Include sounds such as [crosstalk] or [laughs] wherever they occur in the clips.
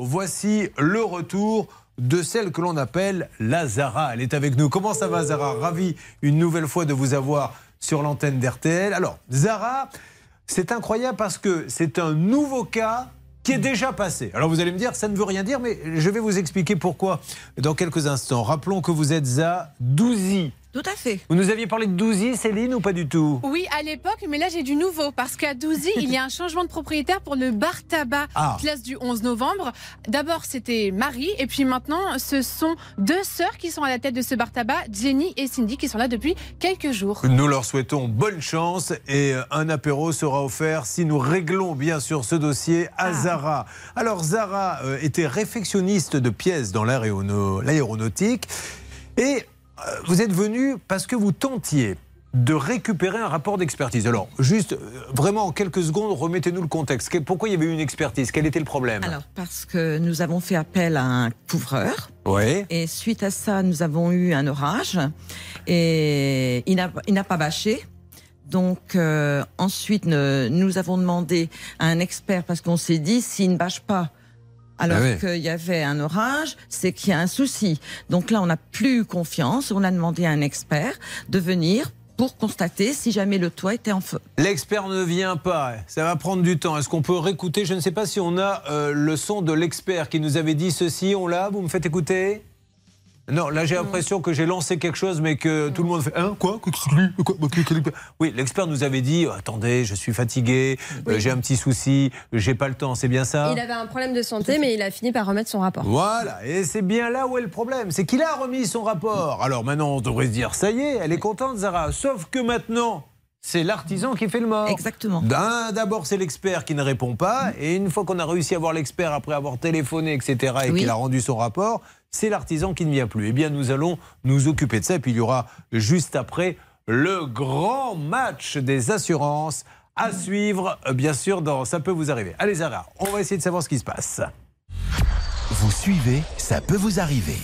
voici le retour de celle que l'on appelle la Zara. Elle est avec nous. Comment ça va Zara? Ravi une nouvelle fois de vous avoir sur l'antenne d'RTL. Alors, Zara, c'est incroyable parce que c'est un nouveau cas qui est déjà passé. Alors vous allez me dire, ça ne veut rien dire, mais je vais vous expliquer pourquoi dans quelques instants. Rappelons que vous êtes à Douzy, tout à fait. Vous nous aviez parlé de Douzy, Céline, ou pas du tout? Oui, à l'époque, mais là j'ai du nouveau parce qu'à Douzy, il y a un changement de propriétaire pour le bar tabac ah. classe du 11 novembre. D'abord, c'était Marie, et puis maintenant, ce sont deux sœurs qui sont à la tête de ce bar tabac, Jenny et Cindy, qui sont là depuis quelques jours. Nous leur souhaitons bonne chance et un apéro sera offert si nous réglons bien sûr ce dossier à ah. Zara. Alors, Zara euh, était réfectionniste de pièces dans l'aéronautique et euh, vous êtes venu parce que vous tentiez de récupérer un rapport d'expertise. Alors, juste, euh, vraiment en quelques secondes, remettez-nous le contexte. Pourquoi il y avait eu une expertise? Quel était le problème? Alors, parce que nous avons fait appel à un couvreur. Oui. Et suite à ça, nous avons eu un orage. Et il n'a pas bâché. Donc euh, ensuite, nous avons demandé à un expert parce qu'on s'est dit s'il ne bâche pas alors ah qu'il y avait un orage, c'est qu'il y a un souci. Donc là, on n'a plus confiance. On a demandé à un expert de venir pour constater si jamais le toit était en feu. L'expert ne vient pas, ça va prendre du temps. Est-ce qu'on peut réécouter? Je ne sais pas si on a euh, le son de l'expert qui nous avait dit ceci, on l'a, vous me faites écouter? Non, là j'ai l'impression que j'ai lancé quelque chose, mais que tout le monde fait Hein Quoi Oui, l'expert nous avait dit Attendez, je suis fatigué, euh, j'ai un petit souci, j'ai pas le temps, c'est bien ça? Il avait un problème de santé, mais il a fini par remettre son rapport. Voilà, et c'est bien là où est le problème c'est qu'il a remis son rapport. Alors maintenant, on devrait se dire Ça y est, elle est contente, Zara. Sauf que maintenant, c'est l'artisan qui fait le mort. Exactement. D'abord, c'est l'expert qui ne répond pas. Et une fois qu'on a réussi à voir l'expert après avoir téléphoné, etc., et qu'il a rendu son rapport, c'est l'artisan qui ne vient plus. Eh bien, nous allons nous occuper de ça. Et puis, il y aura juste après le grand match des assurances à suivre, bien sûr, dans Ça peut vous arriver. Allez, Zara, on va essayer de savoir ce qui se passe. Vous suivez, ça peut vous arriver.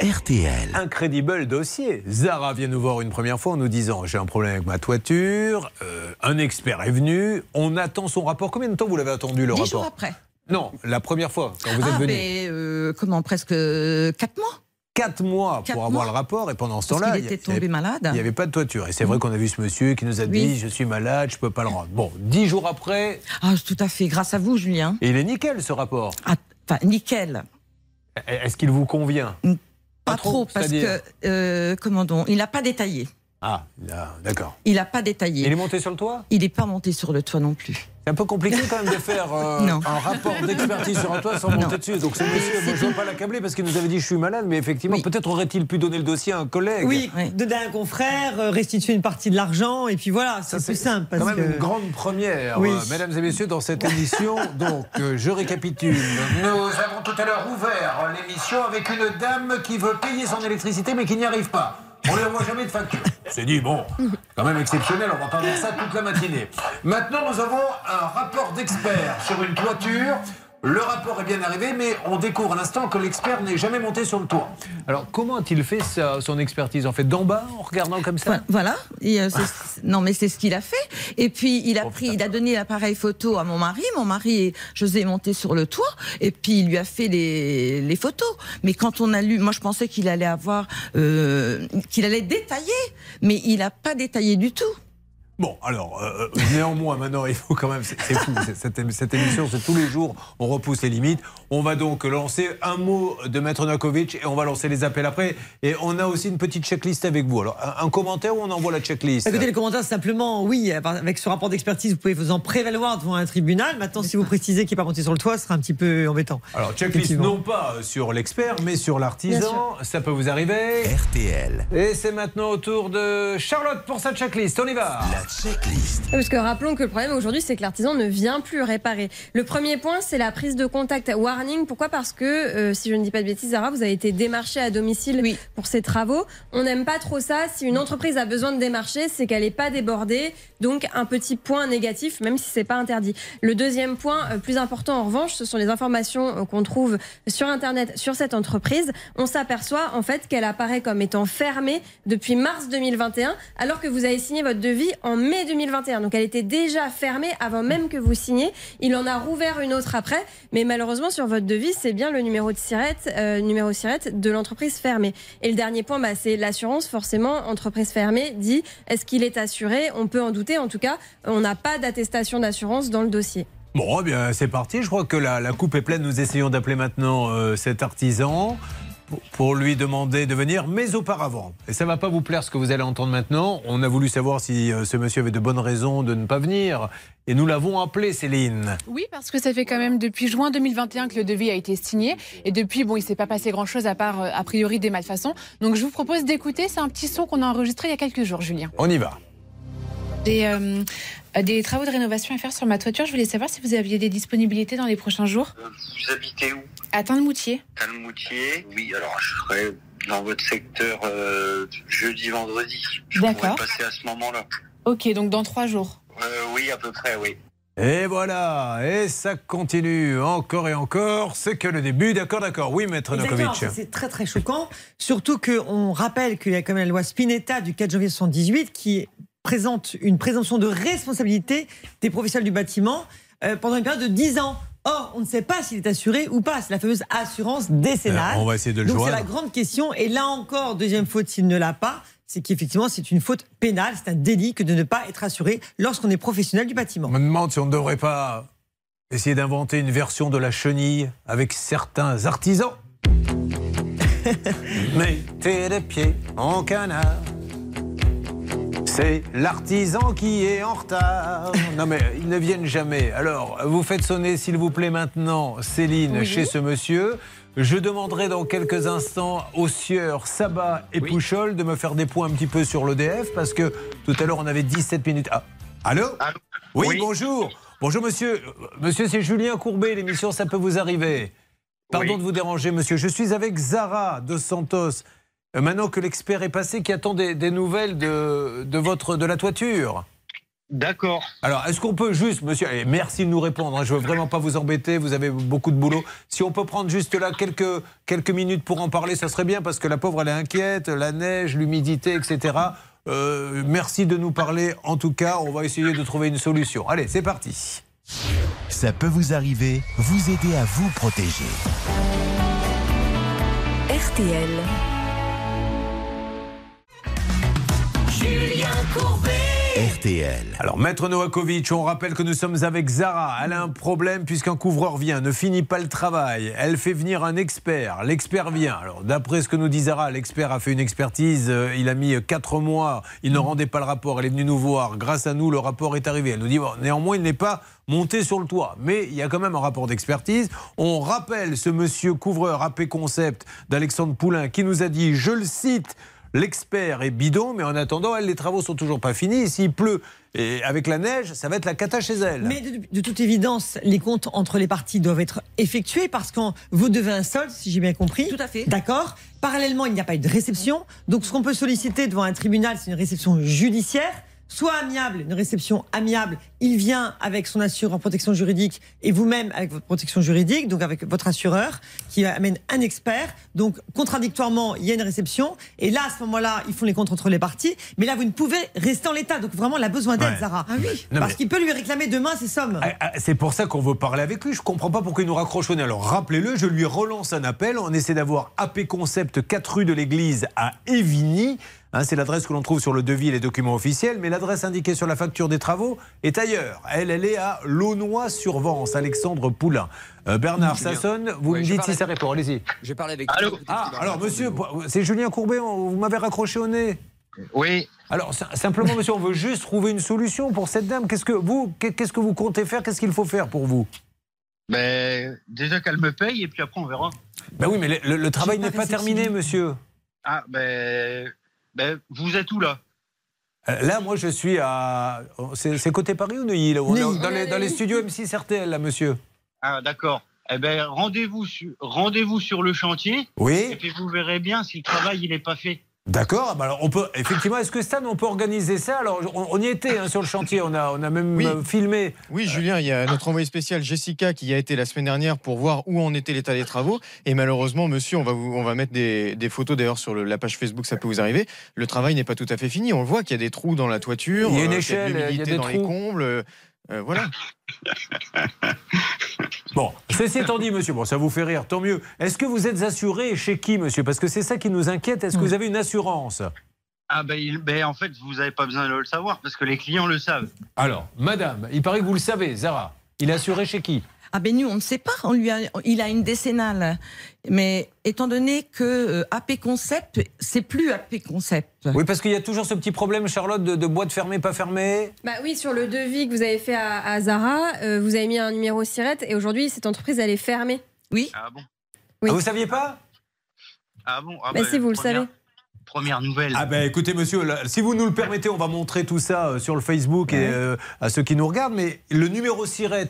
RTL. Incredible dossier. Zara vient nous voir une première fois en nous disant j'ai un problème avec ma toiture. Euh, un expert est venu. On attend son rapport. Combien de temps vous l'avez attendu le rapport jours après. Non, la première fois quand vous êtes ah, venu. Mais euh, comment presque quatre mois. Quatre mois pour avoir le rapport et pendant ce temps-là, il était tombé malade. Il n'y avait pas de toiture. Et c'est vrai qu'on a vu ce monsieur qui nous a dit je suis malade, je peux pas le rendre. Bon, dix jours après. Ah, tout à fait. Grâce à vous, Julien. Et il est nickel ce rapport. Ah, enfin, nickel. Est-ce qu'il vous convient? Pas, trop, parce que, euh, comment il n'a pas détaillé. Ah, d'accord. Il n'a pas détaillé. Il est monté sur le toit? Il n'est pas monté sur le toit non plus. C'est un peu compliqué quand même de faire euh, [laughs] un rapport d'expertise sur un toit sans monter dessus. Donc ce monsieur, je ne veux pas l'accabler parce qu'il nous avait dit je suis malade, mais effectivement, peut-être aurait-il pu donner le dossier à un collègue. Oui, donner à un confrère, euh, restituer une partie de l'argent, et puis voilà, c'est plus simple. C'est quand même une grande première, euh, mesdames et messieurs, dans cette émission. Donc, je récapitule. Nous avons tout à l'heure ouvert l'émission avec une dame qui veut payer son électricité, mais qui n'y arrive pas. On ne lui envoie jamais de facture. C'est dit, bon, quand même exceptionnel, on va pas faire ça toute la matinée. Maintenant, nous avons un rapport d'expert sur une toiture le rapport est bien arrivé, mais on découvre à l'instant que l'expert n'est jamais monté sur le toit. Alors, comment a-t-il fait son expertise En fait, d'en bas, en regardant comme ça Voilà. Euh, non, mais c'est ce qu'il a fait. Et puis, il a oh, pris, il a donné l'appareil photo à mon mari. Mon mari, José, est monté sur le toit. Et puis, il lui a fait les, photos. Mais quand on a lu, moi, je pensais qu'il allait avoir, euh, qu'il allait détailler. Mais il n'a pas détaillé du tout. Bon, alors, euh, euh, néanmoins, maintenant, il faut quand même. C'est fou, cette, cette, émission, c'est tous les jours, on repousse les limites. On va donc lancer un mot de Maître Nakovic et on va lancer les appels après. Et on a aussi une petite checklist avec vous. Alors, un, commentaire ou on envoie la checklist Écoutez, les commentaires, simplement, oui, avec ce rapport d'expertise, vous pouvez vous en prévaloir devant un tribunal. Maintenant, si vous précisez qu'il n'est pas monté sur le toit, ce sera un petit peu embêtant. Alors, checklist, non pas sur l'expert, mais sur l'artisan. Ça peut vous arriver. RTL. Et c'est maintenant au tour de Charlotte pour sa checklist. On y va. La checklist. Parce que rappelons que le problème aujourd'hui, c'est que l'artisan ne vient plus réparer. Le premier point, c'est la prise de contact. Warning, pourquoi? Parce que, euh, si je ne dis pas de bêtises, Zara, vous avez été démarché à domicile pour ces travaux. On n'aime pas trop ça. Si une entreprise a besoin de démarcher, c'est qu'elle n'est pas débordée. Donc, un petit point négatif, même si c'est pas interdit. Le deuxième point, euh, plus important en revanche, ce sont les informations euh, qu'on trouve sur Internet sur cette entreprise. On s'aperçoit en fait qu'elle apparaît comme étant fermée depuis mars 2021, alors que vous avez signé votre devis en mai 2021. Donc, elle était déjà fermée avant même que vous signiez. Il en a rouvert une autre après, mais malheureusement sur votre devis, c'est bien le numéro de sirette, euh, numéro de l'entreprise fermée. Et le dernier point, bah, c'est l'assurance. Forcément, entreprise fermée dit est-ce qu'il est assuré? On peut en douter. En tout cas, on n'a pas d'attestation d'assurance dans le dossier. Bon, eh bien, c'est parti. Je crois que la, coupe est pleine. Nous essayons d'appeler maintenant euh, cet artisan pour lui demander de venir, mais auparavant. Et ça ne va pas vous plaire ce que vous allez entendre maintenant. On a voulu savoir si euh, ce monsieur avait de bonnes raisons de ne pas venir. Et nous l'avons appelé, Céline. Oui, parce que ça fait quand même depuis juin 2021 que le devis a été signé. Et depuis, bon, il ne s'est pas passé grand-chose à part, euh, a priori, des malfaçons. Donc je vous propose d'écouter. C'est un petit son qu'on a enregistré il y a quelques jours, Julien. On y va. Des, euh, des travaux de rénovation à faire sur ma toiture. Je voulais savoir si vous aviez des disponibilités dans les prochains jours. Vous habitez où? À Tindemoutier. Tindemoutier, oui. Alors, je serai dans votre secteur euh, jeudi, vendredi. Je D'accord. passer à ce moment-là. Ok, donc dans trois jours. Euh, oui, à peu près, oui. Et voilà, et ça continue encore et encore. C'est que le début, d'accord, d'accord. Oui, maître Nokovic. C'est très très choquant, surtout qu'on rappelle qu'il y a quand même la loi Spinetta du 4 janvier 1978 qui présente une présomption de responsabilité des professionnels du bâtiment euh, pendant une période de 10 ans. Or, on ne sait pas s'il est assuré ou pas. C'est la fameuse assurance décennale. Euh, on va essayer de le Donc c'est la grande question. Et là encore, deuxième faute s'il ne l'a pas, c'est qu'effectivement c'est une faute pénale, c'est un délit que de ne pas être assuré lorsqu'on est professionnel du bâtiment. On me demande si on ne devrait pas essayer d'inventer une version de la chenille avec certains artisans. [laughs] Mettez les pieds en canard. C'est l'artisan qui est en retard. [laughs] Non mais ils ne viennent jamais. Alors, vous faites sonner s'il vous plaît maintenant Céline chez ce monsieur. Je demanderai dans quelques instants aux sieurs Sabat et Pouchol de me faire des points un petit peu sur l'EDF parce que tout à l'heure on avait 17 minutes. Ah. Allô, oui, bonjour. Bonjour monsieur. Monsieur, c'est Julien Courbet, l'émission Ça peut vous arriver. Pardon de vous déranger monsieur. Je suis avec Zara de Santos. Euh, maintenant que l'expert est passé, qui attend des, nouvelles de, de, votre, de la toiture. D'accord. Alors, est-ce qu'on peut juste, monsieur, merci de nous répondre, hein, je ne veux vraiment pas vous embêter, vous avez beaucoup de boulot. Si on peut prendre juste là quelques, quelques minutes pour en parler, ça serait bien, parce que la pauvre, elle est inquiète, la neige, l'humidité, etc. Euh, merci de nous parler. En tout cas, on va essayer de trouver une solution. Allez, c'est parti. Ça peut vous arriver, vous aider à vous protéger. RTL. RTL. Alors, Maître Novakovic, on rappelle que nous sommes avec Zara. Elle a un problème puisqu'un couvreur vient, ne finit pas le travail. Elle fait venir un expert. L'expert vient. Alors, d'après ce que nous dit Zara, l'expert a fait une expertise. Euh, il a mis 4 mois. Il ne rendait pas le rapport. Elle est venue nous voir. Grâce à nous, le rapport est arrivé. Elle nous dit, bon, néanmoins, il n'est pas monté sur le toit. Mais il y a quand même un rapport d'expertise. On rappelle ce monsieur couvreur AP Concept d'Alexandre Poulain qui nous a dit, je le cite, L'expert est bidon, mais en attendant, elle, les travaux sont toujours pas finis. S'il pleut et avec la neige, ça va être la cata chez elle. Mais de, toute évidence, les comptes entre les parties doivent être effectués parce que vous devez un solde, si j'ai bien compris. Tout à fait. D'accord. Parallèlement, il n'y a pas eu de réception. Donc, ce qu'on peut solliciter devant un tribunal, c'est une réception judiciaire soit amiable, une réception amiable, il vient avec son assureur en protection juridique et vous-même avec votre protection juridique, donc avec votre assureur qui amène un expert. Donc contradictoirement, il y a une réception et là à ce moment-là, ils font les comptes entre les parties. Mais là, vous ne pouvez rester en l'état. Donc vraiment, elle a besoin d'aide, Zara. Ah oui. Parce qu'il peut lui réclamer demain ces sommes. Ah, ah, c'est pour ça qu'on veut parler avec lui. Je comprends pas pourquoi il nous raccroche Alors rappelez-le, je lui relance un appel. On essaie d'avoir AP Concept 4 rue de l'église à Évigny. Hein, c'est l'adresse que l'on trouve sur le devis et les documents officiels, mais l'adresse indiquée sur la facture des travaux est ailleurs. Elle, elle est à Launois-sur-Vence, Alexandre Poulain. Euh, Bernard, sonne, vous me dites si ça répond, allez-y. Je parler avec Allô Ah, alors monsieur, c'est Julien Courbet, vous m'avez raccroché au nez Oui. Alors simplement, monsieur, on veut juste trouver une solution pour cette dame. Qu'est-ce que vous, qu'est-ce que vous comptez faire? Qu'est-ce qu'il faut faire pour vous? Ben, déjà qu'elle me paye et puis après on verra. Ben oui, mais le, le travail n'est pas terminé, monsieur. Ah ben ben, vous êtes où là? Là, moi, je suis à. C'est côté Paris ou Neuilly, là, dans, les, dans les studios M6 RTL, là, monsieur. Ah, d'accord. Eh ben, rendez-vous sur, rendez sur le chantier. Oui. Et puis vous verrez bien si le travail il n'est pas fait. D'accord. Bah alors on peut effectivement. Est-ce que Stan, on peut organiser ça? Alors on, y était hein, sur le chantier. On a, on a même euh, filmé. Oui, Julien. Il y a notre envoyé spécial Jessica qui y a été la semaine dernière pour voir où en était l'état des travaux. Et malheureusement, monsieur, on va vous, on va mettre des, des photos d'ailleurs sur la page Facebook. Ça peut vous arriver. Le travail n'est pas tout à fait fini. On le voit qu'il y a des trous dans la toiture. Il y a une euh, échelle. Il y a, des dans trous. les combles. Euh, voilà. [laughs] Bon, ceci étant dit, monsieur, bon, ça vous fait rire, tant mieux. Est-ce que vous êtes assuré chez qui, monsieur? Parce que c'est ça qui nous inquiète. Est-ce que vous avez une assurance? Ah ben, ben, en fait, vous n'avez pas besoin de le savoir parce que les clients le savent. Alors, madame, il paraît que vous le savez, Zara. Il est assuré chez qui? Ah ben nous, on ne sait pas. On lui a, il a une décennale. Mais étant donné que euh, AP Concept, c'est plus AP Concept. Oui, parce qu'il y a toujours ce petit problème, Charlotte, de, boîte fermée, pas fermée. Bah oui, sur le devis que vous avez fait à, Zara, euh, vous avez mis un numéro SIRET et aujourd'hui, cette entreprise, elle est fermée. Oui. Ah bon? Oui. Ah, vous saviez pas? Ah bon ah bah, Si, vous le savez première nouvelle. Ah ben écoutez monsieur, si vous nous le permettez, on va montrer tout ça euh, sur le Facebook et à ceux qui nous regardent. Mais le numéro SIRET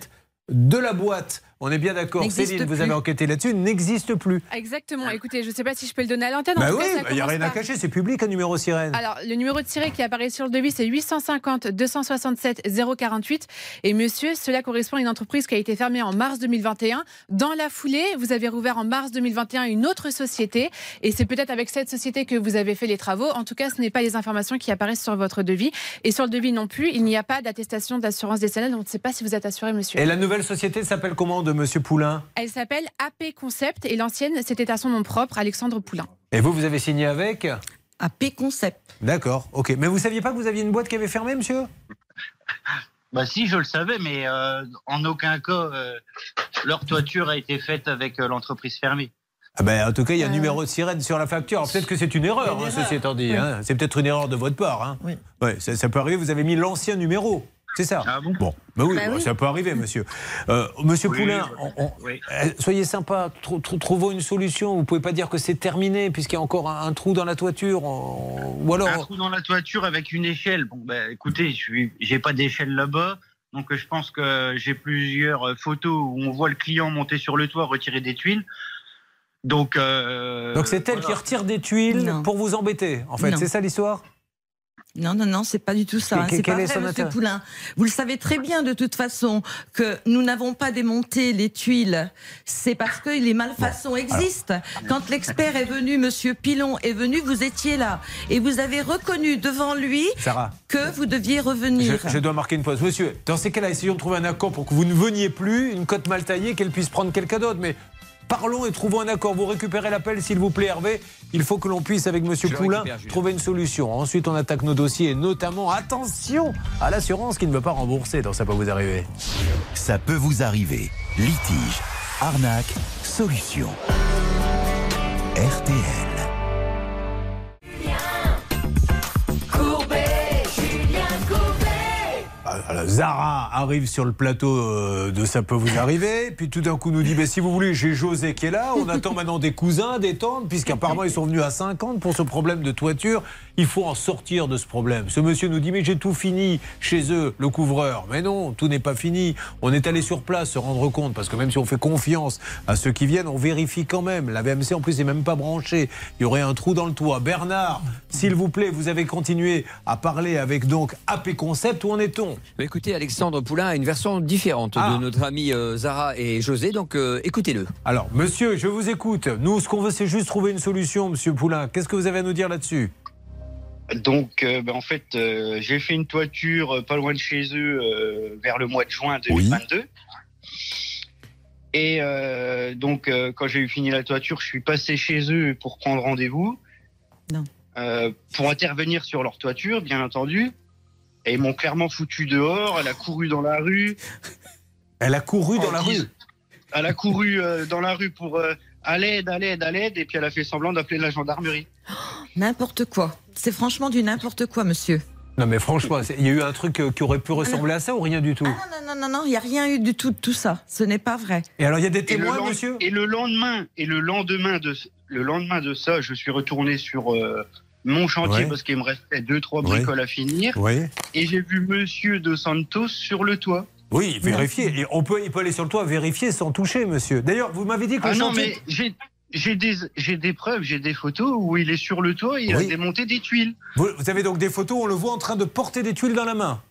de la boîte on est bien d'accord, Céline, vous avez enquêté là-dessus, n'existe plus. Exactement. Écoutez, je ne sais pas si je peux le donner à l'antenne. Bah oui, il n'y bah, a rien à cacher, c'est public un numéro sirène. Alors, le numéro de sirène qui apparaît sur le devis, c'est 850 267 048. Et monsieur, cela correspond à une entreprise qui a été fermée en mars 2021. Dans la foulée, vous avez rouvert en mars 2021 une autre société. Et c'est peut-être avec cette société que vous avez fait les travaux. En tout cas, ce n'est pas les informations qui apparaissent sur votre devis. Et sur le devis non plus, il n'y a pas d'attestation d'assurance décennale. Donc, on ne sait pas si vous êtes assuré, monsieur. Et la nouvelle société s'appelle comment de Monsieur Poulain Elle s'appelle AP Concept et l'ancienne, c'était à son nom propre, Alexandre Poulain. Et vous, vous avez signé avec AP Concept. D'accord, ok. Mais vous saviez pas que vous aviez une boîte qui avait fermé, monsieur? Bah si, je le savais, mais euh, en aucun cas, euh, leur toiture a été faite avec euh, l'entreprise fermée. Ah ben, en tout cas, il y a un numéro de sirène sur la facture. Peut-être que c'est une erreur, hein, ceci étant dit. Hein. C'est peut-être une erreur de votre part. Hein. Oui. Ouais, ça, ça, peut arriver, vous avez mis l'ancien numéro. C'est ça. Ah bon, bon, bah oui, bah ça peut arriver, monsieur. Euh, monsieur Poulain, euh, soyez sympa, trouvons une solution. Vous pouvez pas dire que c'est terminé puisqu'il y a encore un, trou dans la toiture, ou alors un trou dans la toiture avec une échelle. Bon, ben, écoutez, je j'ai pas d'échelle là-bas. Donc je pense que j'ai plusieurs photos où on voit le client monter sur le toit, retirer des tuiles. Donc, euh, Donc c'est elle qui retire des tuiles pour vous embêter, en fait. C'est ça l'histoire? Non, non, non, c'est pas du tout ça. C'est pas vrai, Monsieur Poulain. Vous le savez très bien de toute façon que nous n'avons pas démonté les tuiles. C'est parce que les malfaçons existent. Quand l'expert est venu, Monsieur Pilon est venu, vous étiez là et vous avez reconnu devant lui que vous deviez revenir. Je, je, dois marquer une pause, Monsieur. Dans ces cas-là, essayons de trouver un accord pour que vous ne veniez plus, une cote mal taillée, qu'elle puisse prendre quelqu'un d'autre. Mais Parlons et trouvons un accord. Vous récupérez l'appel, s'il vous plaît, Hervé. Il faut que l'on puisse, avec M. Poulain, trouver une solution. Ensuite, on attaque nos dossiers, et notamment, attention à l'assurance qui ne veut pas rembourser. Donc, ça peut vous arriver. Ça peut vous arriver. Litige, arnaque, solution. RTL. Zara arrive sur le plateau euh, de Ça peut vous arriver, puis tout d'un coup nous dit mais si vous voulez, j'ai José qui est là, on attend maintenant des cousins, des tantes, puisqu'apparemment ils sont venus à 50 pour ce problème de toiture. Il faut en sortir de ce problème. Ce monsieur nous dit mais j'ai tout fini chez eux, le couvreur. Mais non, tout n'est pas fini. On est allé sur place se rendre compte, parce que même si on fait confiance à ceux qui viennent, on vérifie quand même. La VMC en plus n'est même pas branchée. Il y aurait un trou dans le toit. Bernard, s'il vous plaît, vous avez continué à parler avec donc AP Concept. Où en est-on? Écoutez, Alexandre Poulain a une version différente de ah. notre ami euh, Zara et José, donc euh, écoutez-le. Alors, monsieur, je vous écoute. Nous, ce qu'on veut, c'est juste trouver une solution, monsieur Poulain. Qu'est-ce que vous avez à nous dire là-dessus? Donc, euh, ben, en fait, j'ai fait une toiture pas loin de chez eux vers le mois de juin 2022. Et donc, quand j'ai eu fini la toiture, je suis passé chez eux pour prendre rendez-vous. Non. pour intervenir sur leur toiture, bien entendu. Et ils m'ont clairement foutu dehors. Elle a couru dans la rue. Elle a couru dans la rue Elle a couru euh, dans la rue pour euh, à l'aide, à l'aide, à l'aide. Et puis elle a fait semblant d'appeler la gendarmerie. [gasps] n'importe quoi. C'est franchement du n'importe quoi, monsieur. Non mais franchement, il y a eu un truc euh, qui aurait pu ressembler à ça ou rien du tout ah, Non, non, non, non, il n'y a rien eu du tout de tout ça. Ce n'est pas vrai. Et alors il y a des témoins, monsieur Et le lendemain, et le lendemain de le lendemain de ça, je suis retourné sur mon chantier parce qu'il me restait deux, trois bricoles à finir. Oui. Et j'ai vu Monsieur De Santos sur le toit. Oui, vérifier. Et on peut, il peut aller sur le toit vérifier sans toucher, monsieur. D'ailleurs, vous m'avez dit que Ah non, chantier- mais j'ai. J'ai des, preuves, j'ai des photos où il est sur le toit, il Oui. a démonté des tuiles. Vous, vous avez donc des photos, on le voit en train de porter des tuiles dans la main.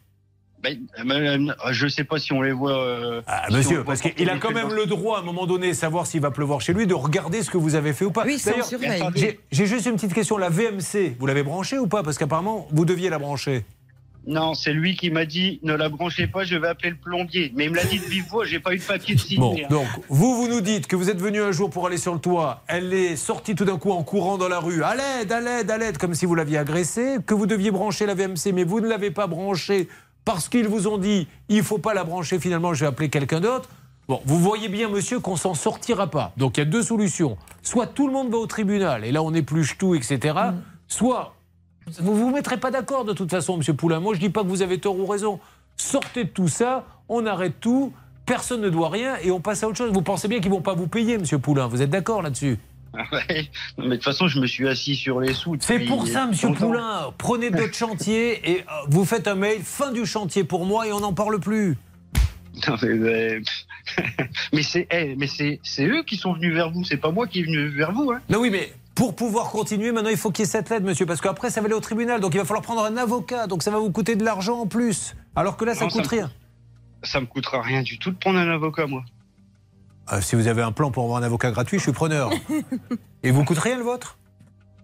Ben, euh, je sais pas si on les voit. euh, Ah, si on monsieur, parce qu'il a quand même le droit, à un moment donné, savoir s'il va pleuvoir chez lui, de regarder ce que vous avez fait ou pas. Oui, J'ai juste une petite question. La VMC, vous l'avez branchée ou pas? Parce qu'apparemment, vous deviez la brancher. Non, c'est lui qui m'a dit ne la branchez pas, je vais appeler le plombier. Mais il me l'a dit de vive voix, j'ai pas eu de papier de signer. Bon, hein. donc, vous, vous nous dites que vous êtes venu un jour pour aller sur le toit. Elle est sortie tout d'un coup en courant dans la rue. À l'aide, à l'aide, à l'aide, comme si vous l'aviez agressée. Que vous deviez brancher la VMC, mais vous ne l'avez pas branchée parce qu'ils vous ont dit il faut pas la brancher, finalement, je vais appeler quelqu'un d'autre. Bon, vous voyez bien, monsieur, qu'on s'en sortira pas. Donc, il y a deux solutions. Soit tout le monde va au tribunal, et là, on épluche tout, etc. Soit vous vous mettrez pas d'accord de toute façon, Monsieur Poulain. Moi, je dis pas que vous avez tort ou raison. Sortez de tout ça, on arrête tout, personne ne doit rien et on passe à autre chose. Vous pensez bien qu'ils vont pas vous payer, Monsieur Poulain. Vous êtes d'accord là-dessus? [laughs] Ouais. Non, mais de toute façon, je me suis assis sur les sous. C'est pour ça, Monsieur. Poulain. Prenez d'autres [laughs] chantiers et euh, vous faites un mail fin du chantier pour moi et on n'en parle plus. Non, mais, mais- [laughs] mais c'est eh, c'est eux qui sont venus vers vous, c'est pas moi qui est venu vers vous. Hein. Non, oui, mais pour pouvoir continuer, maintenant il faut qu'il y ait cette lettre, Monsieur, parce qu'après ça va aller au tribunal. Donc il va falloir prendre un avocat. Donc ça va vous coûter de l'argent en plus. Alors que là, ça Non, coûte me rien. Ça me coûtera rien du tout de prendre un avocat, moi. Euh, si vous avez un plan pour avoir un avocat gratuit, je suis preneur. [laughs] et vous coûte rien le vôtre?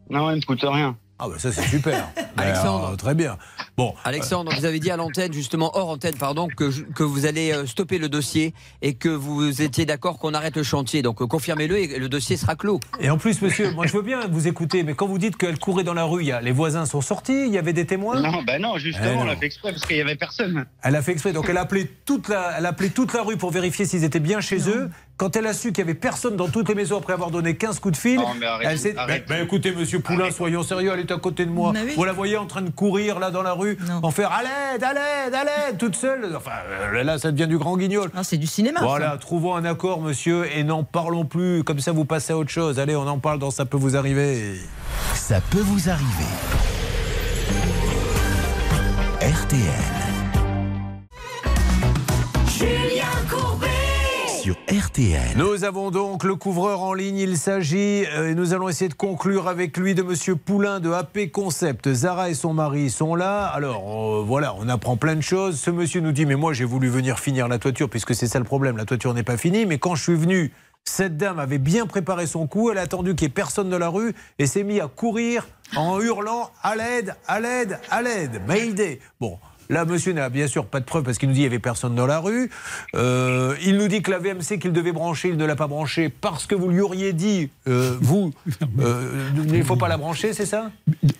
Non, il me coûte rien. Ah bah ça c'est super. [laughs] Alexandre. euh, très bien. Bon, Alexandre, vous avez dit à l'antenne, justement hors antenne, pardon, que, je- que vous allez euh, stopper le dossier et que vous étiez d'accord qu'on arrête le chantier. Donc euh, confirmez-le et le dossier sera clos. Et en plus, monsieur, moi je veux bien vous écouter, mais quand vous dites qu'elle courait dans la rue, il y a, les voisins sont sortis, il y avait des témoins? Non, bah non, justement, Eh non. on l'a fait exprès parce qu'il y avait personne. Elle a fait exprès, donc elle a appelé toute la, elle a appelé toute la rue pour vérifier s'ils étaient bien chez eux. Quand elle a su qu'il n'y avait personne dans toutes les maisons après avoir donné 15 coups de fil, Non, mais elle s'est. arrêtez. Ben, ben, écoutez, monsieur Poulain, soyons sérieux, elle est à côté de moi. Oui. Vous la voyez en train de courir là dans la rue, Non. en faire à l'aide, à l'aide, à l'aide, toute seule. Enfin, euh, là, ça devient du grand guignol. Ah, c'est du cinéma. Voilà, trouvons un accord, monsieur, et n'en parlons plus. Comme ça, vous passez à autre chose. Allez, on en parle dans Ça peut vous arriver. Ça peut vous arriver. RTL. Nous avons donc le couvreur en ligne. Il s'agit, euh, et nous allons essayer de conclure avec lui, de Monsieur Poulain de AP Concept. Zara et son mari sont là. Alors euh, voilà, on apprend plein de choses. Ce monsieur nous dit Mais moi, j'ai voulu venir finir la toiture, puisque c'est ça le problème. La toiture n'est pas finie. Mais quand je suis venu. Cette dame avait bien préparé son coup, elle a attendu qu'il n'y ait personne dans la rue et s'est mis à courir en hurlant à l'aide, à l'aide, à l'aide. Mayday. Bon, Là, monsieur n'a bien sûr pas de preuve parce qu'il nous dit qu'il n'y avait personne dans la rue. Euh, il nous dit que la VMC qu'il devait brancher, il ne l'a pas branchée parce que vous lui auriez dit, euh, vous, [laughs] euh, il ne faut pas la brancher, c'est ça?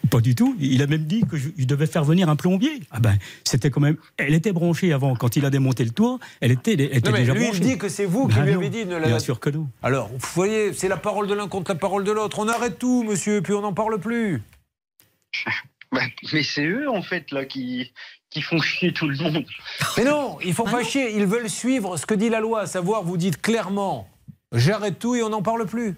Pas du tout. Il a même dit que je, je devais faire venir un plombier. Ah ben, c'était quand même. Elle était branchée avant. Quand il a démonté le toit, elle était, elle était Non, mais déjà lui, il branchée. dit que c'est vous qui Ben lui non. avez dit de ne la- Bien sûr que non. Alors, vous voyez, c'est la parole de l'un contre la parole de l'autre. On arrête tout, monsieur, puis on n'en parle plus. [laughs] Bah, mais c'est eux, en fait, là, qui, qui font chier tout le monde. Mais non, ils font pas chier, ils veulent suivre ce que dit la loi, à savoir, vous dites clairement, j'arrête tout et on n'en parle plus.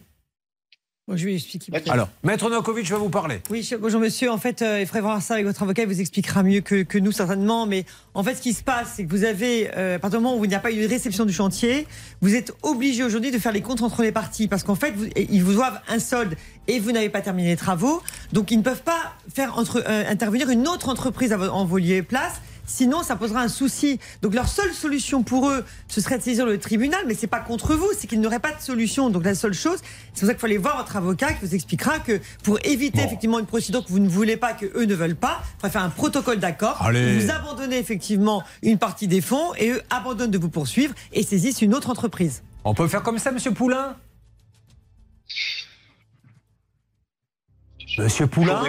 Bon, je vais expliquer. Alors, Maître Novakovic va vous parler. Oui, bonjour monsieur. En fait, euh, il faudrait voir ça avec votre avocat, il vous expliquera mieux que, que nous certainement. Mais en fait, ce qui se passe, c'est que vous avez, euh, à partir du moment où il n'y a pas eu de réception du chantier, vous êtes obligé aujourd'hui de faire les comptes entre les parties. Parce qu'en fait, vous- ils vous doivent un solde et vous n'avez pas terminé les travaux. Donc, ils ne peuvent pas faire entre, euh, intervenir une autre entreprise à en vos et place. Sinon, ça posera un souci. Donc, leur seule solution pour eux, ce serait de saisir le tribunal, mais c'est pas contre vous, c'est qu'ils n'auraient pas de solution. Donc, la seule chose, c'est pour ça qu'il faut aller voir votre avocat qui vous expliquera que pour éviter effectivement une procédure que vous ne voulez pas, que eux ne veulent pas, il faudrait faire un protocole d'accord. Vous abandonnez effectivement une partie des fonds et eux abandonnent de vous poursuivre et saisissent une autre entreprise. On peut faire comme ça, monsieur Poulain? Monsieur Poulain?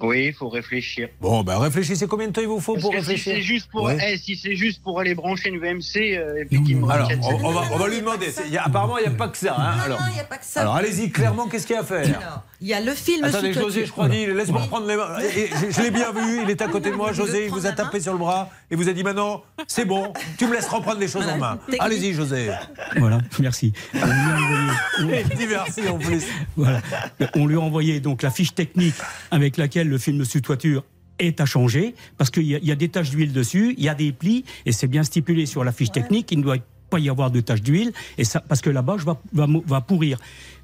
Oui, il faut réfléchir. Bon, ben réfléchissez combien de temps il vous faut Parce pour que réfléchir Si c'est juste pour, Ouais. eh, si c'est juste pour aller brancher une VMC, euh, effectivement. Alors, quatre- on, on va, on va lui demander. C'est- il y a- apparemment, il n'y a pas que ça. hein. Alors, il n'y a pas que ça. alors allez-y, clairement, qu'est-ce qu'il y a à faire? Alors, Il y a le film Attendez, José, je crois, dit, laisse-moi reprendre les mains. je, l'ai bien vu, il est à côté de moi. José, il vous a tapé sur le bras et vous a dit maintenant, c'est bon, tu me laisses reprendre les choses en main. Allez-y, José. Voilà, merci. On lui [laughs] merci en plus. Voilà. On lui a envoyé donc la fiche technique avec laquelle le film sous toiture est à changer parce qu'il y, a des taches d'huile dessus, il y a des plis et c'est bien stipulé sur la fiche technique. Il ne doit pas y avoir de taches d'huile et ça parce que la bâche va, va, va pourrir.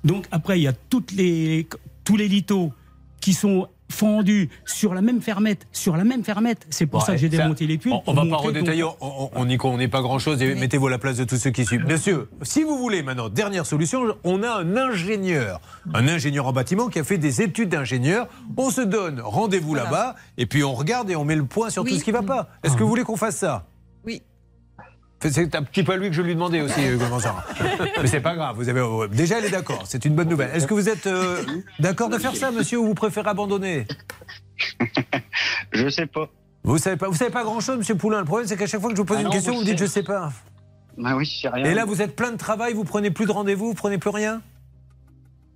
Donc après, il y a toutes les, tous les litos qui sont fendus sur la même fermette, sur la même fermette. C'est pour ça que j'ai démonté les tuiles. On, ne va pas redétailler, on n'y connaît pas grand-chose et mettez-vous à la place de tous ceux qui suivent. Monsieur, si vous voulez maintenant, dernière solution, on a un ingénieur, un ingénieur en bâtiment qui a fait des études d'ingénieur. On se donne rendez-vous là-bas et puis on regarde et on met le point sur tout ce qui ne va pas. Est-ce que vous voulez qu'on fasse ça? C'est un petit peu à lui que je lui demandais aussi, comment ça. [laughs] Mais c'est pas grave. Vous avez euh, déjà, elle est d'accord. C'est une bonne nouvelle. Est-ce que vous êtes euh, d'accord de faire ça, monsieur, ou vous préférez abandonner? [laughs] Je sais pas. Vous savez pas. Vous savez pas grand-chose, monsieur Poulain. Le problème, c'est qu'à chaque fois que je vous pose ah une question, vous, dites je sais pas. Ah oui, je rien. Et là, vous êtes plein de travail. Vous prenez plus de rendez-vous. Vous prenez plus rien?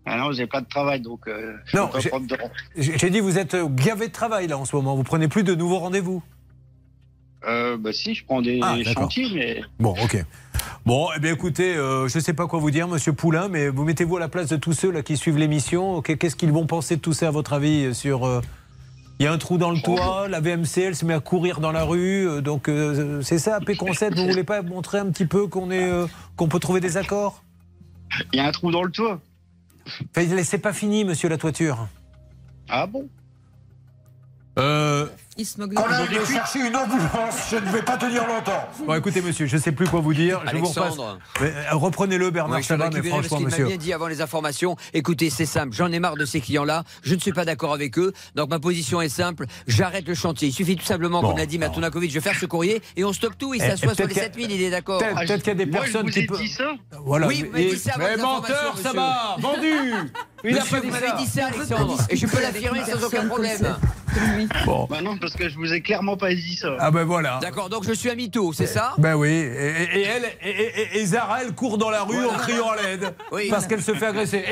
Ah non, j'ai pas de travail, donc. Euh, non, j'ai dit vous êtes gavé de travail là en ce moment. Vous prenez plus de nouveaux rendez-vous. Euh, bah si, je prends des ah, chantiers, mais... Bon, ok. Bon, eh bien écoutez, euh, je ne sais pas quoi vous dire, Monsieur Poulain, mais vous mettez-vous à la place de tous ceux là qui suivent l'émission. Qu'est-ce qu'ils vont penser de tout ça, à votre avis, sur... Euh, il y a un trou dans le toit, la VMC, elle se met à courir dans la rue. donc c'est ça, P-Concept, vous voulez pas montrer un petit peu qu'on est, qu'on peut trouver des accords? Il y a un trou dans le toit. c'est pas fini, monsieur la toiture. Ah bon? Euh, il se moque de chercher une ambulance, je ne vais pas tenir longtemps. Bon, écoutez, monsieur, je ne sais plus quoi vous dire. Je vous euh, reprenez-le, Bernard Chabat, mais franchement, monsieur. m'a bien dit avant les informations. Écoutez, c'est simple, j'en ai marre de ces clients-là. Je ne suis pas d'accord avec eux. Donc ma position est simple. J'arrête le chantier. Il suffit tout simplement, comme l'a dit Matunakovic, je vais faire ce courrier et on stoppe tout. Il eh, s'assoit sur les 7000, il est d'accord. Peut-être qu'il y a des personnes qui peuvent. Voilà. Oui, mais menteur, ça va Vendu Il a pas dit ça, Alexandre. Et je peux l'affirmer sans aucun problème. Bon. Bah non, parce que je vous ai clairement pas dit ça. Ah ben voilà. D'accord, donc je suis à mytho, c'est ça? Ben oui. Et, elle, et, Zara, elle court dans la rue en criant à l'aide. [laughs] Parce qu'elle se fait agresser.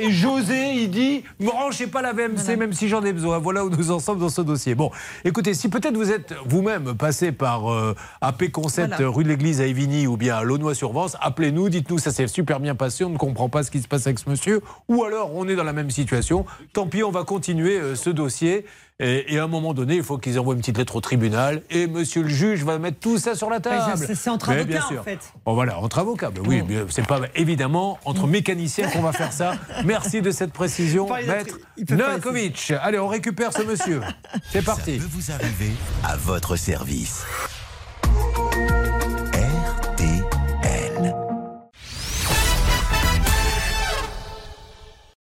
Et, José, il dit Ne branchez pas la VMC, même si j'en ai besoin. Voilà où nous en sommes dans ce dossier. Bon, écoutez, si peut-être vous êtes vous-même passé par euh, AP Concept rue de l'Église à Evigny ou bien à Launois-sur-Vence, appelez-nous, dites-nous ça s'est super bien passé, on ne comprend pas ce qui se passe avec ce monsieur. Ou alors on est dans la même situation. Tant pis, on va continuer euh, ce dossier. Et, à un moment donné, il faut qu'ils envoient une petite lettre au tribunal. Et monsieur le juge va mettre tout ça sur la table. C'est entre avocats, en fait. Bon, voilà, entre avocats. oui, mais c'est pas évidemment entre mécaniciens qu'on va faire ça. Merci de cette précision, maître Novakovic. Allez, on récupère ce monsieur. C'est parti. Ça peut vous arriver à votre service.